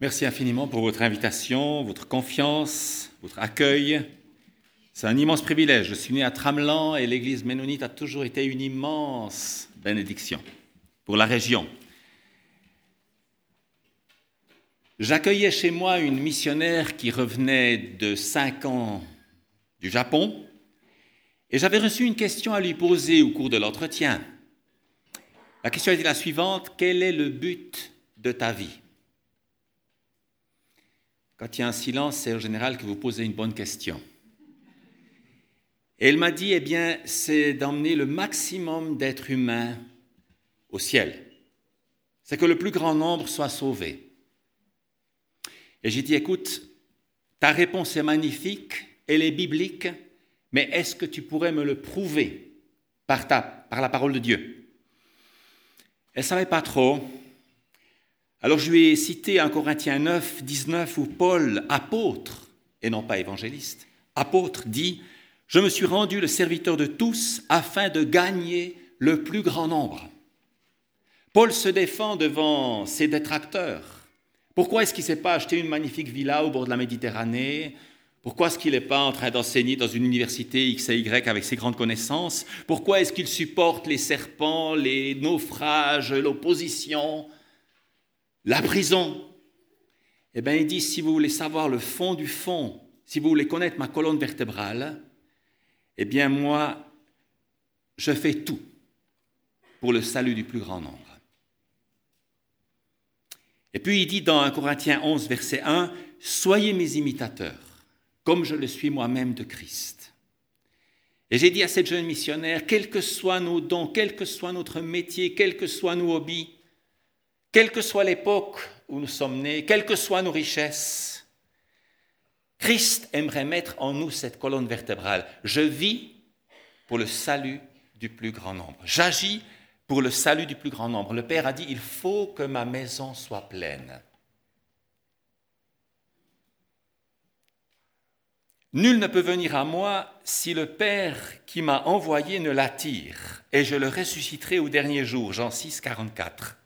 Merci infiniment pour votre invitation, votre confiance, votre accueil. C'est un immense privilège. Je suis né à Tramelan et l'église ménonite a toujours été une immense bénédiction pour la région. J'accueillais chez moi une missionnaire qui revenait de cinq ans du Japon et j'avais reçu une question à lui poser au cours de l'entretien. La question était la suivante, quel est le but de ta vie? Quand il y a un silence, c'est en général que vous posez une bonne question. Et elle m'a dit, eh bien, c'est d'emmener le maximum d'êtres humains au ciel. C'est que le plus grand nombre soit sauvé. Et j'ai dit, écoute, ta réponse est magnifique, elle est biblique, mais est-ce que tu pourrais me le prouver par, ta, par la parole de Dieu? Elle ne savait pas trop, alors je ai cité un Corinthiens 9, 19 où Paul, apôtre, et non pas évangéliste, apôtre dit, Je me suis rendu le serviteur de tous afin de gagner le plus grand nombre. Paul se défend devant ses détracteurs. Pourquoi est-ce qu'il ne s'est pas acheté une magnifique villa au bord de la Méditerranée? Pourquoi est-ce qu'il n'est pas en train d'enseigner dans une université X et Y avec ses grandes connaissances? Pourquoi est-ce qu'il supporte les serpents, les naufrages, l'opposition? La prison. Eh bien, il dit, si vous voulez savoir le fond du fond, si vous voulez connaître ma colonne vertébrale, eh bien, moi, je fais tout pour le salut du plus grand nombre. Et puis il dit dans 1 Corinthiens 11, verset 1, Soyez mes imitateurs, comme je le suis moi-même de Christ. Et j'ai dit à cette jeune missionnaire, quels que soient nos dons, quel que soit notre métier, quels que soient nos hobbies, quelle que soit l'époque où nous sommes nés, quelles que soient nos richesses, Christ aimerait mettre en nous cette colonne vertébrale. Je vis pour le salut du plus grand nombre. J'agis pour le salut du plus grand nombre. Le Père a dit, il faut que ma maison soit pleine. Nul ne peut venir à moi si le Père qui m'a envoyé ne l'attire, et je le ressusciterai au dernier jour. Jean 6, 44.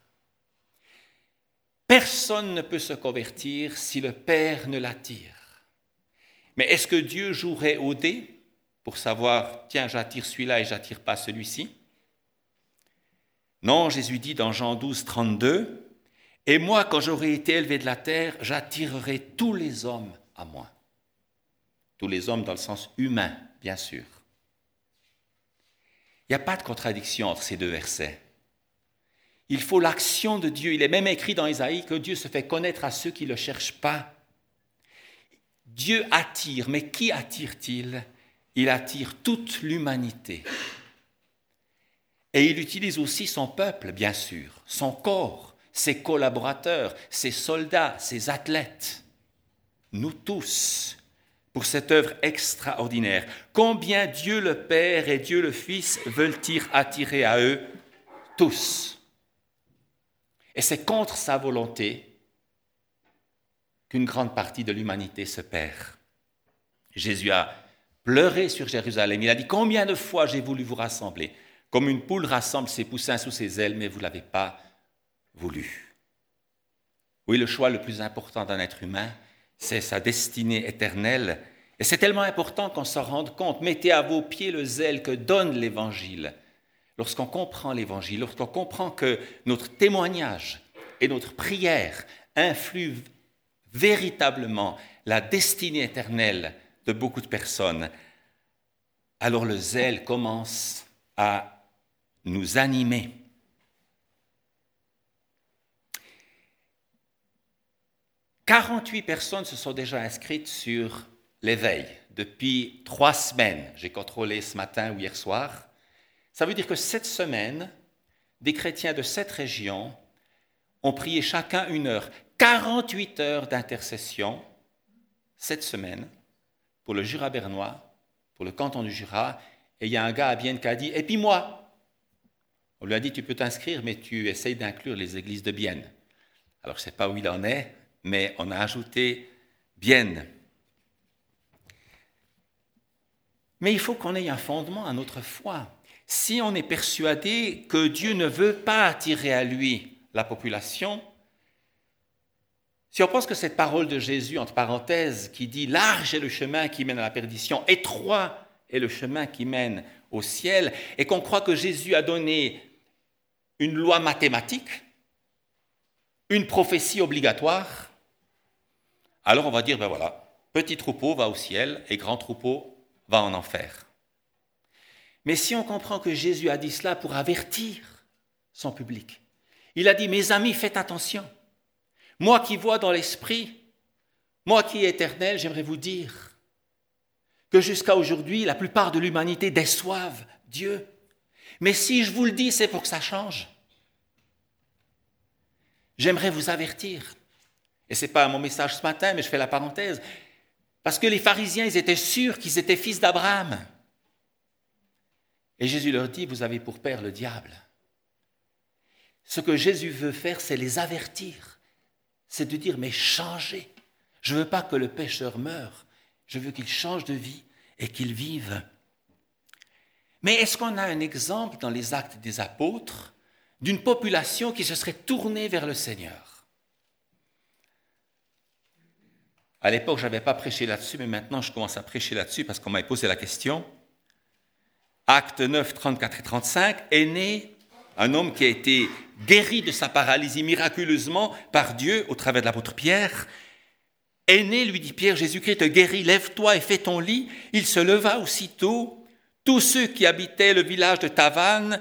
Personne ne peut se convertir si le Père ne l'attire. Mais est-ce que Dieu jouerait au dé pour savoir, tiens, j'attire celui-là et j'attire pas celui-ci? Non, Jésus dit dans Jean 12, 32, Et moi, quand j'aurai été élevé de la terre, j'attirerai tous les hommes à moi. Tous les hommes dans le sens humain, bien sûr. Il n'y a pas de contradiction entre ces deux versets. Il faut l'action de Dieu. Il est même écrit dans Isaïe que Dieu se fait connaître à ceux qui ne le cherchent pas. Dieu attire, mais qui attire-t-il? Il attire toute l'humanité. Et il utilise aussi son peuple, bien sûr, son corps, ses collaborateurs, ses soldats, ses athlètes, nous tous, pour cette œuvre extraordinaire. Combien Dieu le Père et Dieu le Fils veulent-ils attirer à eux? Tous. Et c'est contre sa volonté qu'une grande partie de l'humanité se perd. Jésus a pleuré sur Jérusalem. Il a dit, combien de fois j'ai voulu vous rassembler, comme une poule rassemble ses poussins sous ses ailes, mais vous ne l'avez pas voulu. Oui, le choix le plus important d'un être humain, c'est sa destinée éternelle. Et c'est tellement important qu'on s'en rende compte. Mettez à vos pieds le zèle que donne l'Évangile lorsqu'on comprend l'Évangile, lorsqu'on comprend que notre témoignage et notre prière influent véritablement la destinée éternelle de beaucoup de personnes, alors le zèle commence à nous animer. « 48 personnes se sont déjà inscrites sur l'éveil depuis trois semaines. J'ai contrôlé ce matin ou hier soir. Ça veut dire que cette semaine, des chrétiens de cette région ont prié chacun une heure, 48 heures d'intercession cette semaine pour le Jura bernois, pour le canton du Jura. Et il y a un gars à Bienne qui a dit Et puis moi? On lui a dit Tu peux t'inscrire, mais tu essayes d'inclure les églises de Bienne. Alors je ne sais pas où il en est, mais on a ajouté Bienne. Mais il faut qu'on ait un fondement à notre foi si on est persuadé que Dieu ne veut pas attirer à lui la population, Si on pense que cette parole de Jésus, entre parenthèses, qui dit large est le chemin qui mène à la perdition, étroit est le chemin qui mène au ciel, et qu'on croit que Jésus a donné une loi mathématique, une prophétie obligatoire, alors on va dire, ben voilà, petit troupeau va au ciel et grand troupeau va en enfer. Mais si on comprend que Jésus a dit cela pour avertir son public, il a dit, mes amis, faites attention. Moi qui vois dans l'esprit, moi qui est éternel, j'aimerais vous dire que jusqu'à aujourd'hui, la plupart de l'humanité déçoivent Dieu. Mais si je vous le dis, c'est pour que ça change. J'aimerais vous avertir. Et ce n'est pas mon message ce matin, mais je fais la parenthèse. Parce que les pharisiens, ils étaient sûrs qu'ils étaient fils d'Abraham. Et Jésus leur dit, vous avez pour père le diable. Ce que Jésus veut faire, c'est les avertir c'est de dire, mais changez. Je ne veux pas que le pécheur meure, je veux qu'il change de vie et qu'il vive. Mais est-ce qu'on a un exemple dans les actes des apôtres d'une population qui se serait tournée vers le Seigneur? À l'époque, je n'avais pas prêché là-dessus, mais maintenant je commence à prêcher là-dessus parce qu'on m'a posé la question. Acte 9, 34 et 35 est né un homme qui a été guéri de sa paralysie miraculeusement par Dieu au travers de l'apôtre Pierre. Aîné, lui dit Pierre, Jésus-Christ te guérit, lève-toi et fais ton lit. Il se leva aussitôt. Tous ceux qui habitaient le village de Tavannes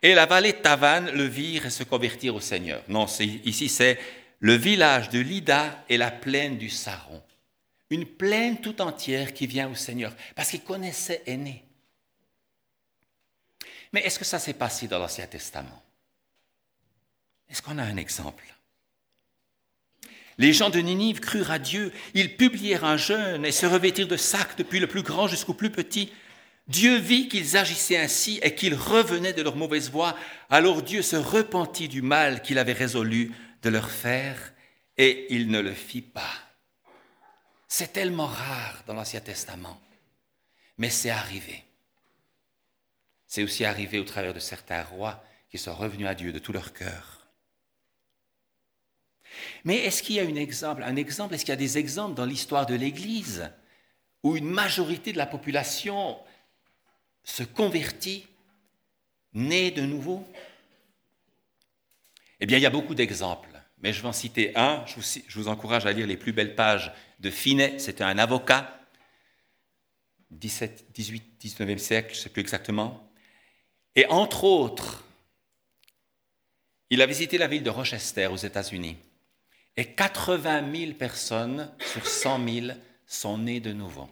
et la vallée de Tavannes le virent et se convertirent au Seigneur. Non, ici c'est le village de Lida et la plaine du Saron. Une plaine tout entière qui vient au Seigneur, parce qu'il connaissait Aîné. Mais est-ce que ça s'est passé dans l'Ancien Testament? Est-ce qu'on a un exemple? Les gens de Ninive crurent à Dieu, ils publièrent un jeûne et se revêtirent de sacs depuis le plus grand jusqu'au plus petit. Dieu vit qu'ils agissaient ainsi et qu'ils revenaient de leur mauvaise voie. Alors Dieu se repentit du mal qu'il avait résolu de leur faire et il ne le fit pas. C'est tellement rare dans l'Ancien Testament, mais c'est arrivé. C'est aussi arrivé au travers de certains rois qui sont revenus à Dieu de tout leur cœur. Mais est-ce qu'il y a un exemple, un exemple, est-ce qu'il y a des exemples dans l'histoire de l'Église où une majorité de la population se convertit, naît de nouveau? Eh bien, il y a beaucoup d'exemples, mais je vais en citer un. Je vous, encourage à lire les plus belles pages de Finet. C'était un avocat, 17, 18, 19e siècle, je ne sais plus exactement. Et entre autres, il a visité la ville de Rochester aux États-Unis. Et 80 000 personnes sur 100 000 sont nées de nouveau.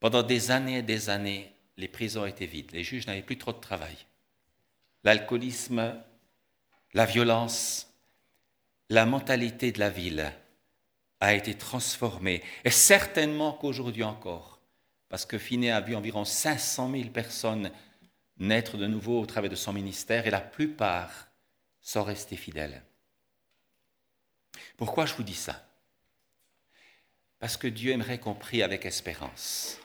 Pendant des années et des années, les prisons étaient vides. Les juges n'avaient plus trop de travail. L'alcoolisme, la violence, la mentalité de la ville a été transformée. Et certainement qu'aujourd'hui encore, parce que Finet a vu environ 500 000 personnes naître de nouveau au travers de son ministère et la plupart sont restés fidèles. Pourquoi je vous dis ça? Parce que Dieu aimerait qu'on prie avec espérance.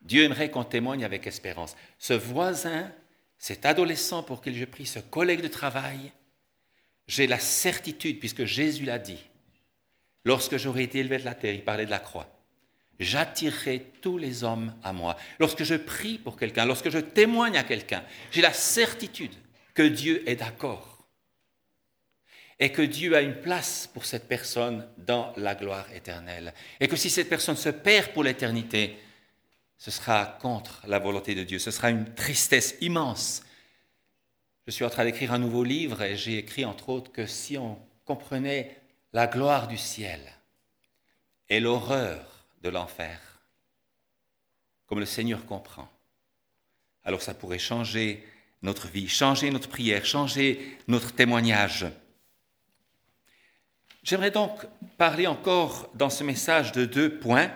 Dieu aimerait qu'on témoigne avec espérance. Ce voisin, cet adolescent pour qui je prie, ce collègue de travail, j'ai la certitude, puisque Jésus l'a dit, lorsque j'aurai été élevé de la terre, il parlait de la croix, j'attirerai tous les hommes à moi. Lorsque je prie pour quelqu'un, lorsque je témoigne à quelqu'un, j'ai la certitude que Dieu est d'accord et que Dieu a une place pour cette personne dans la gloire éternelle. Et que si cette personne se perd pour l'éternité, ce sera contre la volonté de Dieu. Ce sera une tristesse immense. Je suis en train d'écrire un nouveau livre et j'ai écrit entre autres que si on comprenait la gloire du ciel et l'horreur de l'enfer, comme le Seigneur comprend, alors ça pourrait changer notre vie, changer notre prière, changer notre témoignage. J'aimerais donc parler encore dans ce message de deux points,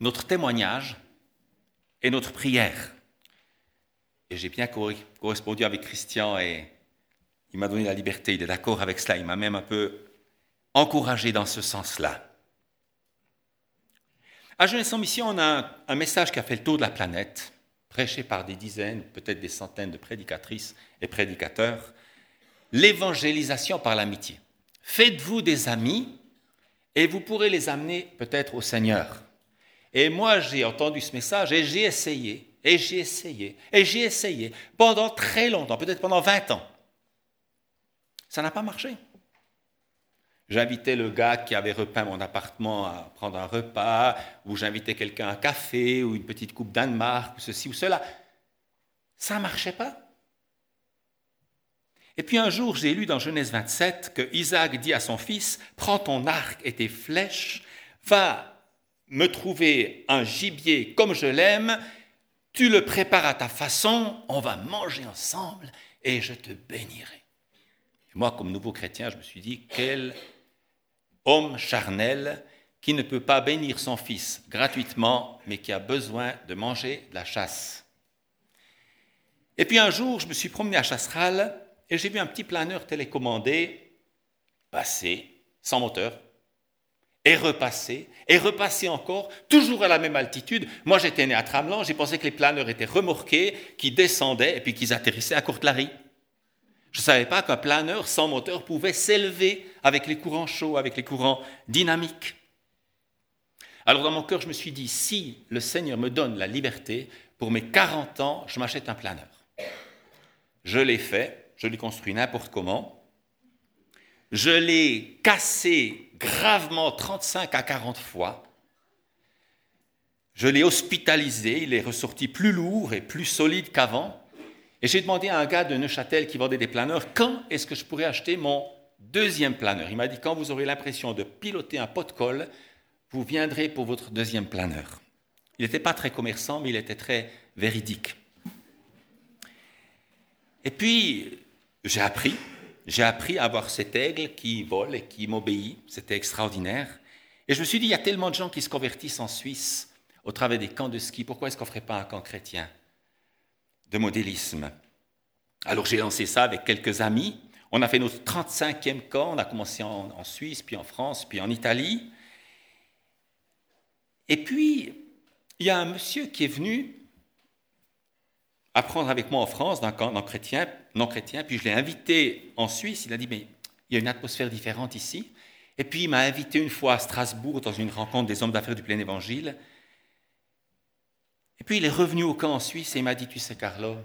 notre témoignage et notre prière. Et j'ai bien correspondu avec Christian et il m'a donné la liberté, il est d'accord avec cela, il m'a même un peu encouragé dans ce sens-là. À Jeunesse en Mission, on a un, message qui a fait le tour de la planète, prêché par des dizaines, peut-être des centaines de prédicatrices et prédicateurs. L'évangélisation par l'amitié. faites-vous des amis et vous pourrez les amener peut-être au Seigneur. Et moi, j'ai entendu ce message et j'ai essayé, et j'ai essayé, et j'ai essayé pendant très longtemps, peut-être pendant 20 ans. Ça n'a pas marché. J'invitais le gars qui avait repeint mon appartement à prendre un repas, ou j'invitais quelqu'un à un café, ou une petite coupe Danemark, ou ceci ou cela. Ça ne marchait pas. Et puis un jour, j'ai lu dans Genèse 27 que Isaac dit à son fils, prends ton arc et tes flèches, va me trouver un gibier comme je l'aime, tu le prépares à ta façon, on va manger ensemble et je te bénirai. moi, comme nouveau chrétien, je me suis dit, quel homme charnel qui ne peut pas bénir son fils gratuitement, mais qui a besoin de manger de la chasse. Et puis un jour, je me suis promené à Chasseral et j'ai vu un petit planeur télécommandé passer sans moteur et repasser, et repasser encore, toujours à la même altitude. Moi, j'étais né à Tramelan, j'ai pensé que les planeurs étaient remorqués, qui descendaient et puis qu'ils atterrissaient à Courtelary. Je ne savais pas qu'un planeur sans moteur pouvait s'élever avec les courants chauds, avec les courants dynamiques. Alors dans mon cœur, je me suis dit, si le Seigneur me donne la liberté, pour mes 40 ans, je m'achète un planeur. Je l'ai fait, je l'ai construit n'importe comment. Je l'ai cassé gravement 35 à 40 fois. Je l'ai hospitalisé, il est ressorti plus lourd et plus solide qu'avant. Et j'ai demandé à un gars de Neuchâtel qui vendait des planeurs, quand est-ce que je pourrais acheter mon deuxième planeur? Il m'a dit, quand vous aurez l'impression de piloter un pot de colle, vous viendrez pour votre deuxième planeur. Il n'était pas très commerçant, mais il était très véridique. Et puis, j'ai appris, j'ai appris à avoir cet aigle qui vole et qui m'obéit. C'était extraordinaire. Et je me suis dit, il y a tellement de gens qui se convertissent en Suisse au travers des camps de ski. Pourquoi est-ce qu'on ne ferait pas un camp chrétien? De modélisme Alors j'ai lancé ça avec quelques amis. On a fait notre 35e camp. On a commencé en, Suisse, puis en France, puis en Italie. Et puis, il y a un monsieur qui est venu apprendre avec moi en France, dans un camp non chrétien, non chrétien. Puis je l'ai invité en Suisse. Il a dit, mais il y a une atmosphère différente ici. Et puis il m'a invité une fois à Strasbourg dans une rencontre des hommes d'affaires du plein évangile. Et puis il est revenu au camp en Suisse et m'a dit, tu sais Carlo,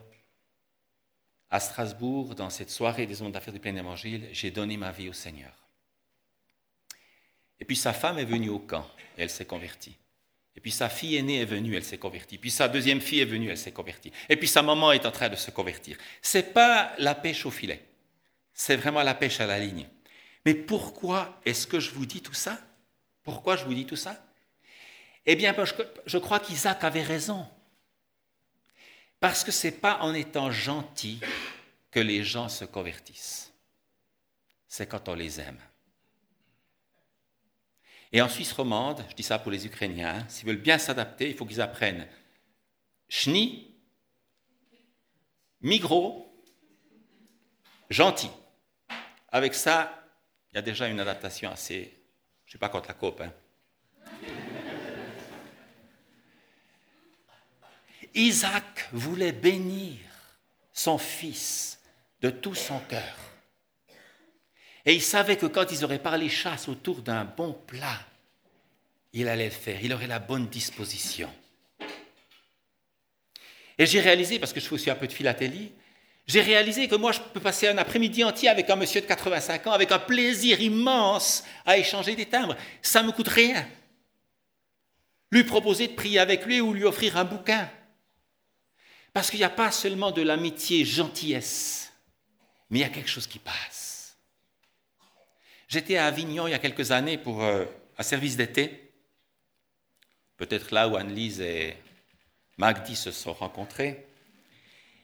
à Strasbourg, dans cette soirée des hommes d'affaires du plein évangile, j'ai donné ma vie au Seigneur. Et puis sa femme est venue au camp et elle s'est convertie. Et puis sa fille aînée est venue, elle s'est convertie. Puis sa deuxième fille est venue, elle s'est convertie. Et puis sa maman est en train de se convertir. Ce n'est pas la pêche au filet. C'est vraiment la pêche à la ligne. Mais pourquoi est-ce que je vous dis tout ça? Pourquoi je vous dis tout ça? Eh bien, je crois qu'Isaac avait raison. Parce que ce n'est pas en étant gentil que les gens se convertissent. C'est quand on les aime. Et en Suisse romande, je dis ça pour les Ukrainiens, hein, s'ils veulent bien s'adapter, il faut qu'ils apprennent Chni, Migros, gentil. Avec ça, il y a déjà une adaptation assez. Je ne suis pas contre la cope. Hein. Isaac voulait bénir son fils de tout son cœur. Et il savait que quand ils auraient parlé chasse autour d'un bon plat, il allait le faire, il aurait la bonne disposition. Et j'ai réalisé, parce que je fais aussi un peu de philatélie, j'ai réalisé que moi, je peux passer un après-midi entier avec un monsieur de 85 ans, avec un plaisir immense à échanger des timbres. Ça ne me coûte rien. Lui proposer de prier avec lui ou lui offrir un bouquin. Parce qu'il n'y a pas seulement de l'amitié gentillesse, mais il y a quelque chose qui passe. J'étais à Avignon il y a quelques années pour euh, un service d'été, peut-être là où Anne-Lise et Magdi se sont rencontrés.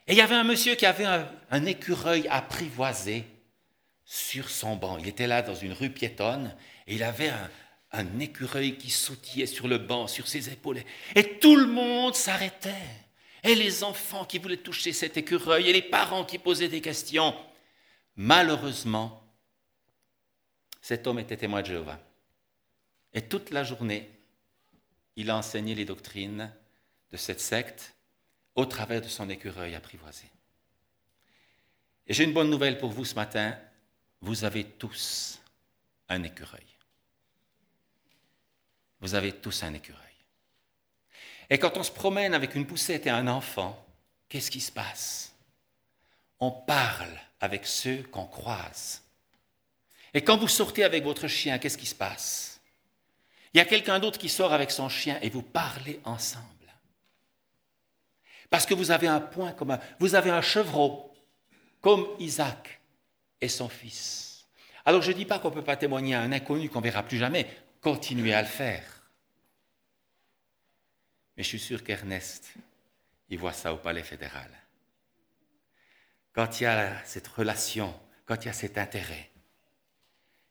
Et il y avait un monsieur qui avait un, écureuil apprivoisé sur son banc. Il était là dans une rue piétonne et il avait un, un écureuil qui sautillait sur le banc, sur ses épaules. Et tout le monde s'arrêtait. Et les enfants qui voulaient toucher cet écureuil et les parents qui posaient des questions. Malheureusement, cet homme était témoin de Jéhovah. Et toute la journée, il a enseigné les doctrines de cette secte au travers de son écureuil apprivoisé. Et j'ai une bonne nouvelle pour vous ce matin. Vous avez tous un écureuil. Vous avez tous un écureuil. Et quand on se promène avec une poussette et un enfant, qu'est-ce qui se passe? On parle avec ceux qu'on croise. Et quand vous sortez avec votre chien, qu'est-ce qui se passe? Il y a quelqu'un d'autre qui sort avec son chien et vous parlez ensemble. Parce que vous avez un point commun, vous avez un chevreau, comme Isaac et son fils. Alors je ne dis pas qu'on ne peut pas témoigner à un inconnu qu'on ne verra plus jamais, continuez à le faire. Mais je suis sûr qu'Ernest, il voit ça au palais fédéral. Quand il y a cette relation, quand il y a cet intérêt,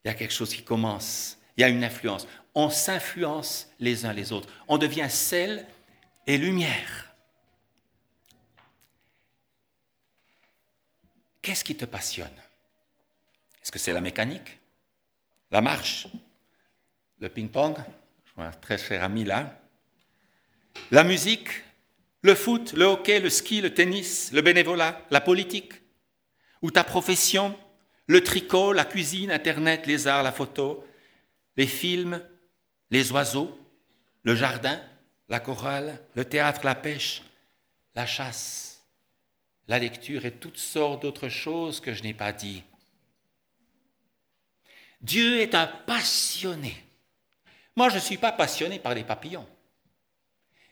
il y a quelque chose qui commence, il y a une influence. On s'influence les uns les autres. On devient sel et lumière. Qu'est-ce qui te passionne? Est-ce que c'est la mécanique? La marche? Le ping-pong? Je vois un très cher ami là la musique, le foot, le hockey, le ski, le tennis, le bénévolat, la politique, ou ta profession, le tricot, la cuisine, Internet, les arts, la photo, les films, les oiseaux, le jardin, la chorale, le théâtre, la pêche, la chasse, la lecture et toutes sortes d'autres choses que je n'ai pas dit. Dieu est un passionné. Moi, je ne suis pas passionné par les papillons.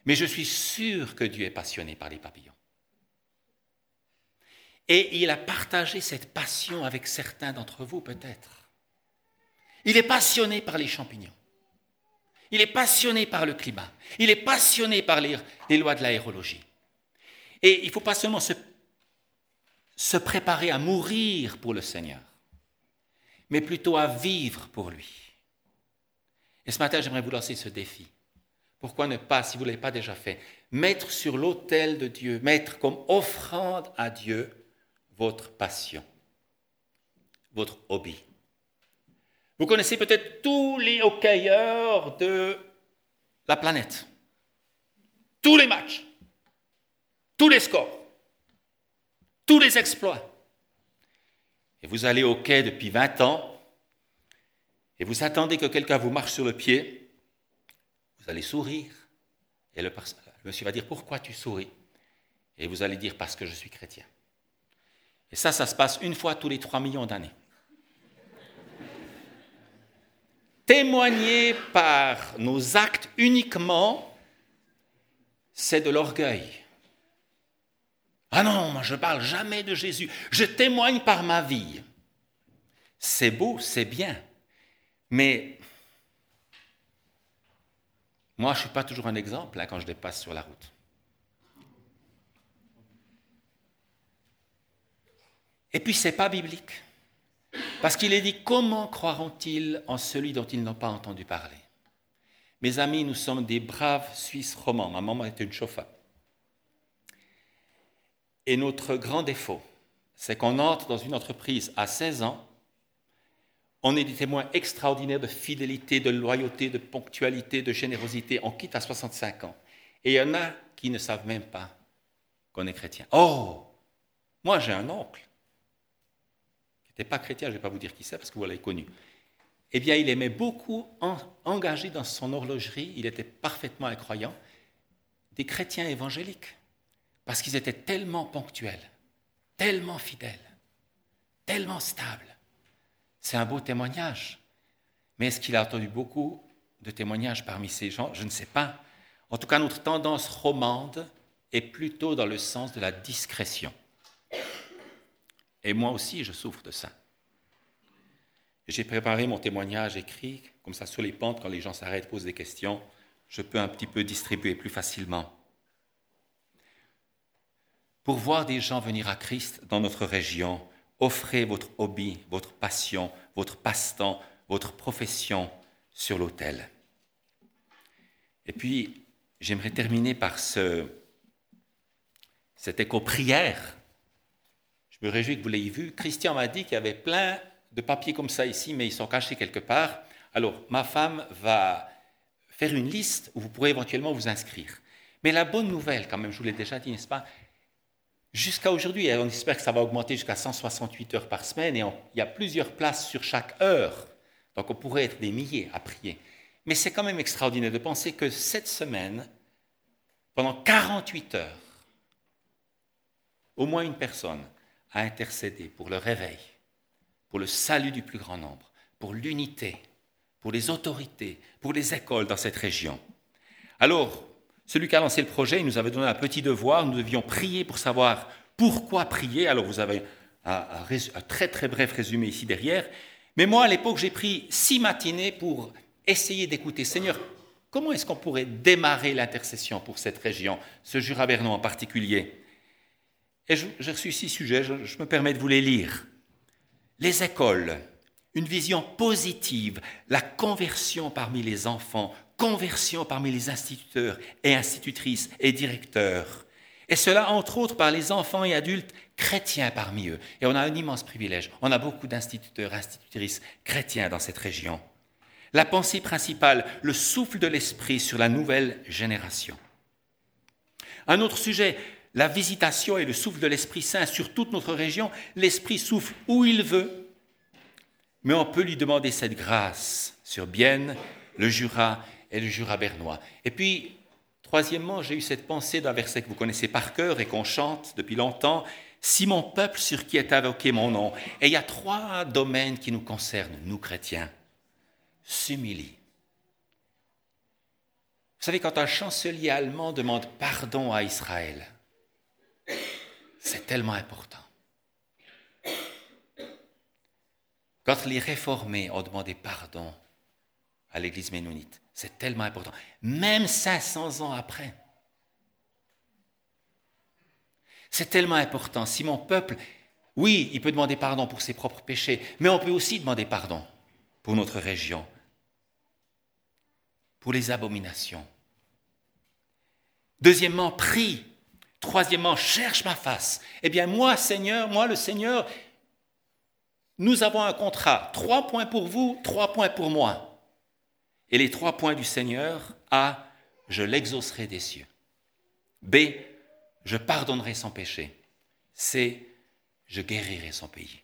Mais je suis sûr que Dieu est passionné par les papillons. Et il a partagé cette passion avec certains d'entre vous peut-être. Il est passionné par les champignons. Il est passionné par le climat. Il est passionné par les, lois de l'aérologie. Et il ne faut pas seulement se, se préparer à mourir pour le Seigneur, mais plutôt à vivre pour lui. Et ce matin, j'aimerais vous lancer ce défi. Pourquoi ne pas, si vous ne l'avez pas déjà fait, mettre sur l'autel de Dieu, mettre comme offrande à Dieu votre passion, votre hobby. Vous connaissez peut-être tous les hockeyeurs de la planète, tous les matchs, tous les scores, tous les exploits. Et vous allez au quai depuis 20 ans et vous attendez que quelqu'un vous marche sur le pied vous allez sourire. Et le, monsieur va dire, pourquoi tu souris? Et vous allez dire, parce que je suis chrétien. Et ça, ça se passe une fois tous les trois millions d'années. Témoigner par nos actes uniquement, c'est de l'orgueil. Ah non, moi je parle jamais de Jésus. Je témoigne par ma vie. C'est beau, c'est bien. Mais moi, je ne suis pas toujours un exemple hein, quand je dépasse sur la route. Et puis, ce n'est pas biblique. Parce qu'il est dit, comment croiront-ils en celui dont ils n'ont pas entendu parler? Mes amis, nous sommes des braves Suisses romans. Ma maman était une chauffa. Et notre grand défaut, c'est qu'on entre dans une entreprise à 16 ans on est des témoins extraordinaires de fidélité, de loyauté, de ponctualité, de générosité. On quitte à 65 ans. Et il y en a qui ne savent même pas qu'on est chrétien. Oh Moi, j'ai un oncle qui n'était pas chrétien, je ne vais pas vous dire qui c'est parce que vous l'avez connu. Eh bien, il aimait beaucoup engager dans son horlogerie, il était parfaitement incroyant, des chrétiens évangéliques. Parce qu'ils étaient tellement ponctuels, tellement fidèles, tellement stables c'est un beau témoignage. Mais est-ce qu'il a entendu beaucoup de témoignages parmi ces gens? Je ne sais pas. En tout cas, notre tendance romande est plutôt dans le sens de la discrétion. Et moi aussi, je souffre de ça. J'ai préparé mon témoignage écrit, comme ça sur les pentes, quand les gens s'arrêtent, posent des questions, je peux un petit peu distribuer plus facilement. Pour voir des gens venir à Christ dans notre région, offrez votre hobby, votre passion, votre passe-temps, votre profession sur l'autel. Et puis, j'aimerais terminer par ce, cet écho-prière. Je me réjouis que vous l'ayez vu. Christian m'a dit qu'il y avait plein de papiers comme ça ici, mais ils sont cachés quelque part. Alors, ma femme va faire une liste où vous pourrez éventuellement vous inscrire. Mais la bonne nouvelle, quand même, je vous l'ai déjà dit, n'est-ce pas Jusqu'à aujourd'hui, on espère que ça va augmenter jusqu'à 168 heures par semaine et il y a plusieurs places sur chaque heure. Donc on pourrait être des milliers à prier. Mais c'est quand même extraordinaire de penser que cette semaine, pendant 48 heures, au moins une personne a intercédé pour le réveil, pour le salut du plus grand nombre, pour l'unité, pour les autorités, pour les écoles dans cette région. Alors, celui qui a lancé le projet, il nous avait donné un petit devoir, nous devions prier pour savoir pourquoi prier. Alors vous avez un, très très bref résumé ici derrière. Mais moi, à l'époque, j'ai pris six matinées pour essayer d'écouter. Seigneur, comment est-ce qu'on pourrait démarrer l'intercession pour cette région, ce Jura bernois en particulier? Et j'ai reçu six sujets, je, je me permets de vous les lire. Les écoles, une vision positive, la conversion parmi les enfants, conversion parmi les instituteurs et institutrices et directeurs. Et cela, entre autres, par les enfants et adultes chrétiens parmi eux. Et on a un immense privilège. On a beaucoup d'instituteurs, institutrices chrétiens dans cette région. La pensée principale, le souffle de l'esprit sur la nouvelle génération. Un autre sujet, la visitation et le souffle de l'Esprit Saint sur toute notre région. L'Esprit souffle où il veut, mais on peut lui demander cette grâce sur Bienne, le Jura et le Jura bernois. Et puis, troisièmement, j'ai eu cette pensée d'un verset que vous connaissez par cœur et qu'on chante depuis longtemps. Si mon peuple sur qui est invoqué mon nom, et il y a trois domaines qui nous concernent, nous chrétiens, s'humilie. Vous savez, quand un chancelier allemand demande pardon à Israël, c'est tellement important. Quand les réformés ont demandé pardon à l'Église ménonite, c'est tellement important. Même 500 ans après. C'est tellement important. Si mon peuple, oui, il peut demander pardon pour ses propres péchés, mais on peut aussi demander pardon pour notre région, pour les abominations. Deuxièmement, prie. Troisièmement, cherche ma face. Eh bien, moi, Seigneur, moi, le Seigneur, nous avons un contrat. Trois points pour vous, trois points pour moi. Et les trois points du Seigneur A. Je l'exaucerai des cieux. B. Je pardonnerai son péché. C. Je guérirai son pays.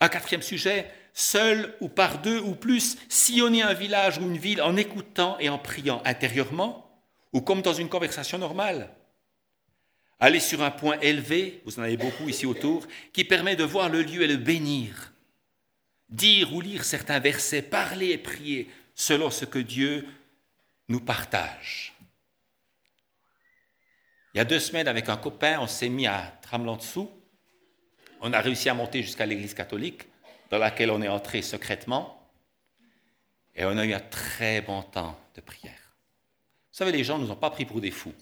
Un quatrième sujet, seul ou par deux ou plus, sillonner un village ou une ville en écoutant et en priant intérieurement, ou comme dans une conversation normale. Aller sur un point élevé, vous en avez beaucoup ici autour, qui permet de voir le lieu et le bénir dire ou lire certains versets, parler et prier selon ce que Dieu nous partage. Il y a deux semaines, avec un copain, on s'est mis à Tramelan-dessous. On a réussi à monter jusqu'à l'église catholique, dans laquelle on est entré secrètement. Et on a eu un très bon temps de prière. Vous savez, les gens ne nous ont pas pris pour des fous.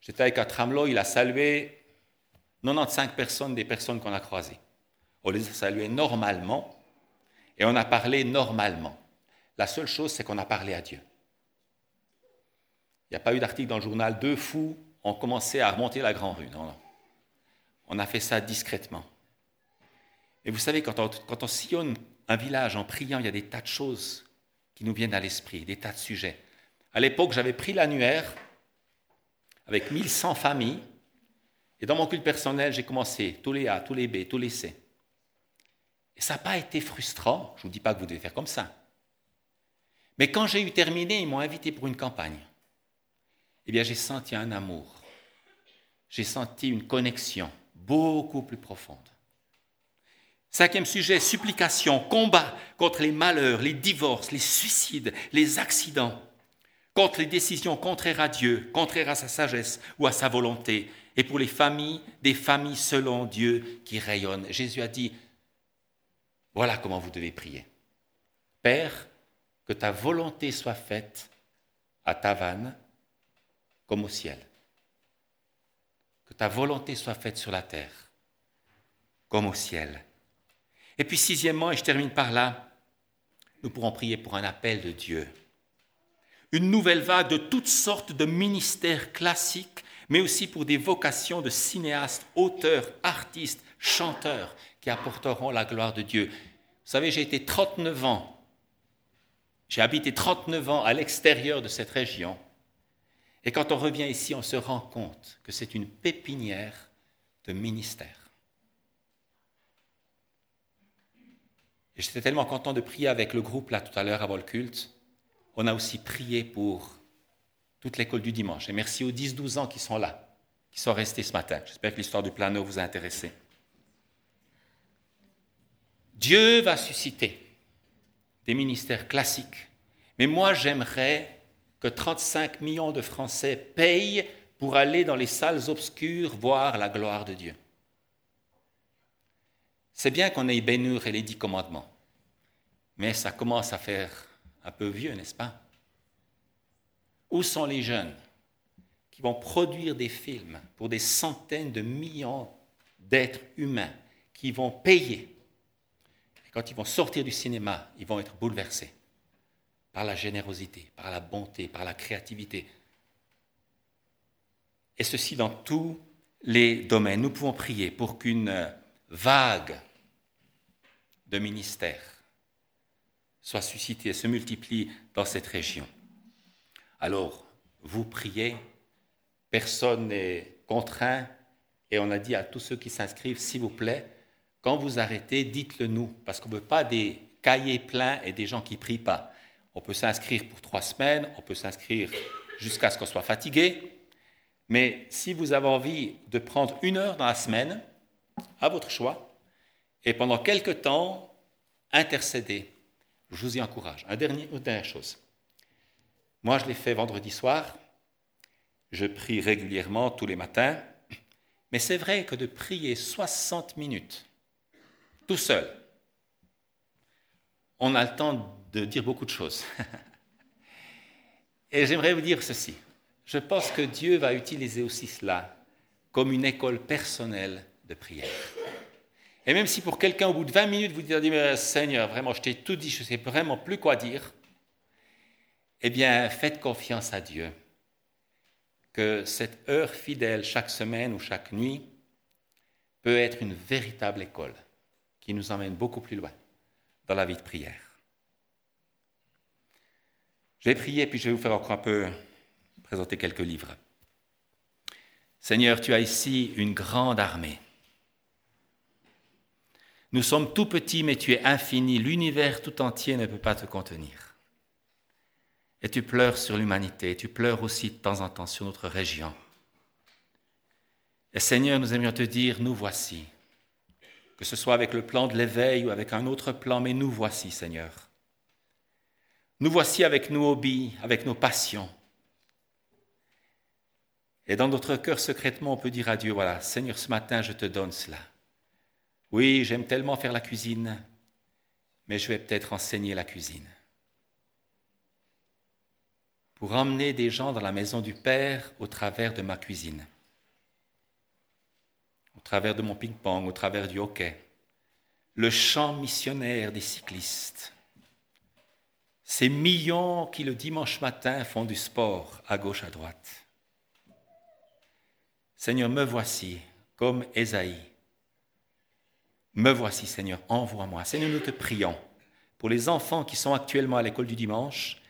J'étais avec un tramelot, il a salué 95 personnes des personnes qu'on a croisées. On les a salués normalement et on a parlé normalement. La seule chose, c'est qu'on a parlé à Dieu. Il n'y a pas eu d'article dans le journal, deux fous ont commencé à remonter la grande rue. Non, non. On a fait ça discrètement. Et vous savez, quand on, quand on sillonne un village en priant, il y a des tas de choses qui nous viennent à l'esprit, des tas de sujets. À l'époque, j'avais pris l'annuaire avec 1100 familles, et dans mon culte personnel, j'ai commencé tous les A, tous les B, tous les C. Ça n'a pas été frustrant. Je ne vous dis pas que vous devez faire comme ça. Mais quand j'ai eu terminé, ils m'ont invité pour une campagne. Eh bien, j'ai senti un amour. J'ai senti une connexion beaucoup plus profonde. Cinquième sujet, supplication, combat contre les malheurs, les divorces, les suicides, les accidents, contre les décisions contraires à Dieu, contraires à sa sagesse ou à sa volonté, et pour les familles, des familles selon Dieu qui rayonnent. Jésus a dit, voilà comment vous devez prier. Père, que ta volonté soit faite à Tavannes comme au ciel. Que ta volonté soit faite sur la terre comme au ciel. Et puis sixièmement, et je termine par là, nous pourrons prier pour un appel de Dieu. Une nouvelle vague de toutes sortes de ministères classiques, mais aussi pour des vocations de cinéastes, auteurs, artistes, chanteurs qui apporteront la gloire de Dieu. Vous savez, j'ai été 39 ans, j'ai habité 39 ans à l'extérieur de cette région. Et quand on revient ici, on se rend compte que c'est une pépinière de ministères. Et j'étais tellement content de prier avec le groupe là tout à l'heure avant le culte. On a aussi prié pour toute l'école du dimanche. Et merci aux 10-12 ans qui sont là, qui sont restés ce matin. J'espère que l'histoire du plano vous a intéressé. Dieu va susciter des ministères classiques. Mais moi, j'aimerais que 35 millions de Français payent pour aller dans les salles obscures voir la gloire de Dieu. C'est bien qu'on ait Bénur et les dix commandements, mais ça commence à faire un peu vieux, n'est-ce pas? Où sont les jeunes qui vont produire des films pour des centaines de millions d'êtres humains qui vont payer Quand ils vont sortir du cinéma, ils vont être bouleversés par la générosité, par la bonté, par la créativité. Et ceci dans tous les domaines. Nous pouvons prier pour qu'une vague de ministères soit suscitée et se multiplie dans cette région. Alors, vous priez, personne n'est contraint, et on a dit à tous ceux qui s'inscrivent, s'il vous plaît, quand vous arrêtez, dites-le nous, parce qu'on ne veut pas des cahiers pleins et des gens qui ne prient pas. On peut s'inscrire pour trois semaines, on peut s'inscrire jusqu'à ce qu'on soit fatigué. Mais si vous avez envie de prendre une heure dans la semaine, à votre choix, et pendant quelque temps, intercéder, je vous y encourage. Un dernier, une dernière chose. Moi, je l'ai fait vendredi soir. Je prie régulièrement tous les matins. Mais c'est vrai que de prier 60 minutes, tout seul, on a le temps de dire beaucoup de choses. Et j'aimerais vous dire ceci. Je pense que Dieu va utiliser aussi cela comme une école personnelle de prière. Et même si pour quelqu'un, au bout de 20 minutes, vous dites, Seigneur, vraiment, je t'ai tout dit, je ne sais vraiment plus quoi dire, eh bien, faites confiance à Dieu que cette heure fidèle chaque semaine ou chaque nuit peut être une véritable école qui nous emmène beaucoup plus loin dans la vie de prière. Je vais prier, puis je vais vous faire encore un peu présenter quelques livres. Seigneur, tu as ici une grande armée. Nous sommes tout petits, mais tu es infini. L'univers tout entier ne peut pas te contenir. Et tu pleures sur l'humanité, tu pleures aussi de temps en temps sur notre région. Et Seigneur, nous aimerions te dire, nous voici. Que ce soit avec le plan de l'éveil ou avec un autre plan, mais nous voici, Seigneur. Nous voici avec nos hobbies, avec nos passions. Et dans notre cœur, secrètement, on peut dire à Dieu, voilà, Seigneur, ce matin, je te donne cela. Oui, j'aime tellement faire la cuisine, mais je vais peut-être enseigner la cuisine. Pour emmener des gens dans la maison du Père au travers de ma cuisine, au travers de mon ping-pong, au travers du hockey, le chant missionnaire des cyclistes, ces millions qui le dimanche matin font du sport à gauche, à droite. Seigneur, me voici comme Ésaïe. Me voici, Seigneur, envoie-moi. Seigneur, nous te prions pour les enfants qui sont actuellement à l'école du dimanche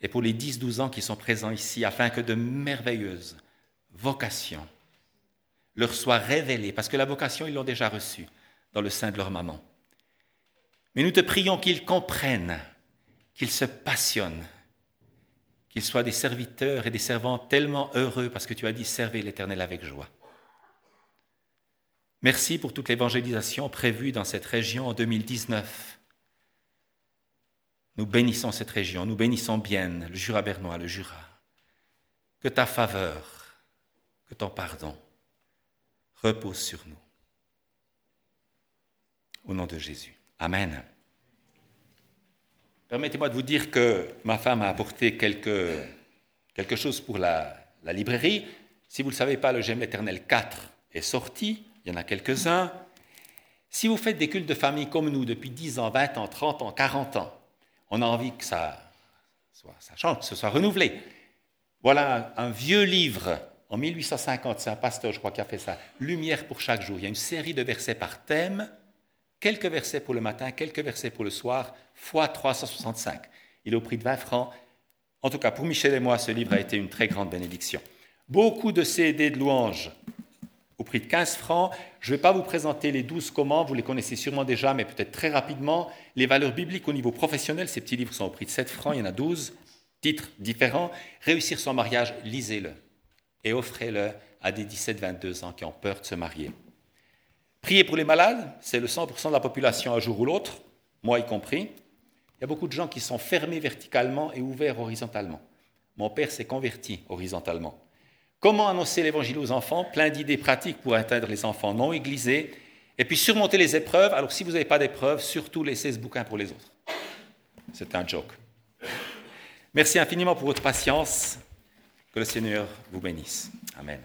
et pour les 10-12 ans qui sont présents ici, afin que de merveilleuses vocations leur soient révélées, parce que la vocation, ils l'ont déjà reçue dans le sein de leur maman. Mais nous te prions qu'ils comprennent qu'ils se passionnent, qu'ils soient des serviteurs et des servants tellement heureux parce que tu as dit servez l'Éternel avec joie. Merci pour toute l'évangélisation prévue dans cette région en 2019. Nous bénissons cette région, nous bénissons bien le Jura bernois, le Jura. Que ta faveur, que ton pardon repose sur nous. Au nom de Jésus. Amen. Permettez-moi de vous dire que ma femme a apporté quelque, quelque chose pour la, librairie. Si vous ne le savez pas, le J'aime l'Éternel 4 est sorti. Il y en a quelques-uns. Si vous faites des cultes de famille comme nous depuis 10 ans, 20 ans, 30 ans, 40 ans, on a envie que ça, soit, ça change, que ce soit renouvelé. Voilà un, vieux livre en 1850, c'est un pasteur, je crois, qui a fait ça. Lumière pour chaque jour. Il y a une série de versets par thème quelques versets pour le matin, quelques versets pour le soir, fois 365. Il est au prix de 20 francs. En tout cas, pour Michel et moi, ce livre a été une très grande bénédiction. Beaucoup de CD de louanges au prix de 15 francs. Je ne vais pas vous présenter les 12 comment, vous les connaissez sûrement déjà, mais peut-être très rapidement. Les valeurs bibliques au niveau professionnel, ces petits livres sont au prix de 7 francs, il y en a 12 titres différents. Réussir son mariage, lisez-le et offrez-le à des 17-22 ans qui ont peur de se marier. Prier pour les malades, c'est le 100% de la population un jour ou l'autre, moi y compris. Il y a beaucoup de gens qui sont fermés verticalement et ouverts horizontalement. Mon père s'est converti horizontalement. Comment annoncer l'évangile aux enfants? Plein d'idées pratiques pour atteindre les enfants non églisés. Et puis surmonter les épreuves. Alors si vous n'avez pas d'épreuves, surtout laissez ce bouquin pour les autres. C'est un joke. Merci infiniment pour votre patience. Que le Seigneur vous bénisse. Amen.